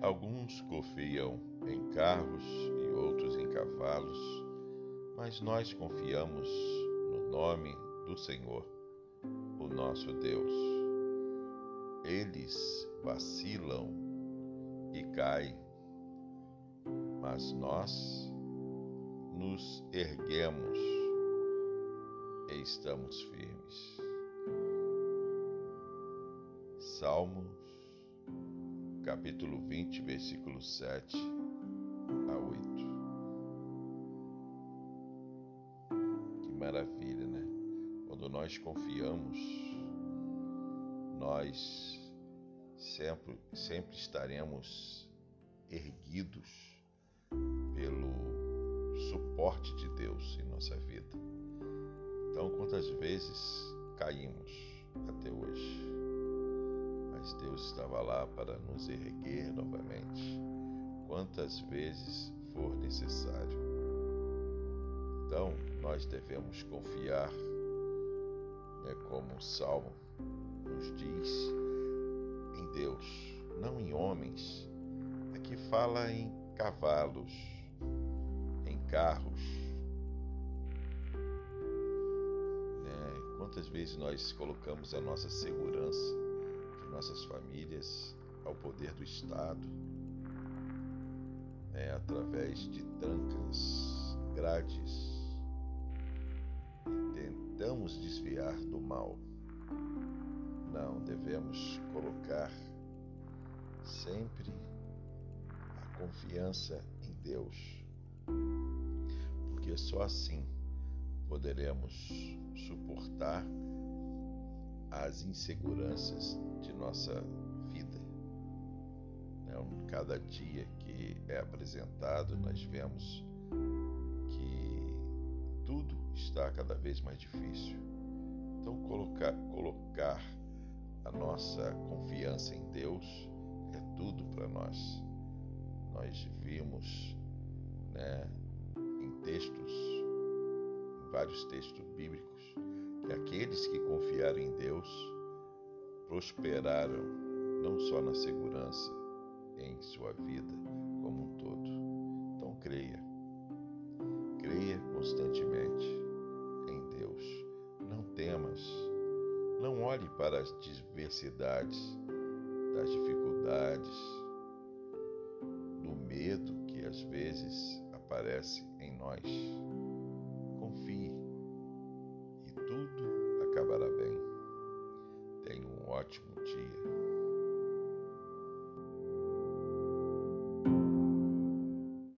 Uns confiam em carros e outros em cavalos, mas nós confiamos no nome do Senhor, o nosso Deus. Eles vacilam e caem, mas nós nos erguemos e estamos firmes. Salmos, capítulo 20, versículo 7 a 8. Que maravilha, né? Quando nós confiamos, nós sempre, sempre estaremos erguidos pelo suporte de Deus em nossa vida. Então, quantas vezes caímos até hoje? Mas Deus estava lá para nos erguer novamente, quantas vezes for necessário. Então, nós devemos confiar, né, como o Salmo nos diz, em Deus, não em homens. Aqui fala em cavalos, em carros. Né? Quantas vezes nós colocamos a nossa segurança nossas famílias ao poder do Estado, né? através de trancas, grades, e tentamos desviar do mal. Não, devemos colocar sempre a confiança em Deus, porque só assim poderemos suportar as inseguranças de nossa vida. Né, cada dia que é apresentado, nós vemos que tudo está cada vez mais difícil. Então, colocar, colocar a nossa confiança em Deus é tudo para nós. Nós vimos né, em textos, em vários textos bíblicos, que aqueles que confiaram em Deus prosperaram não só na segurança em sua vida como um todo. Então creia, creia constantemente em Deus. Não temas, não olhe para as diversidades, das dificuldades, do medo que às vezes aparece em nós. Ótimo dia.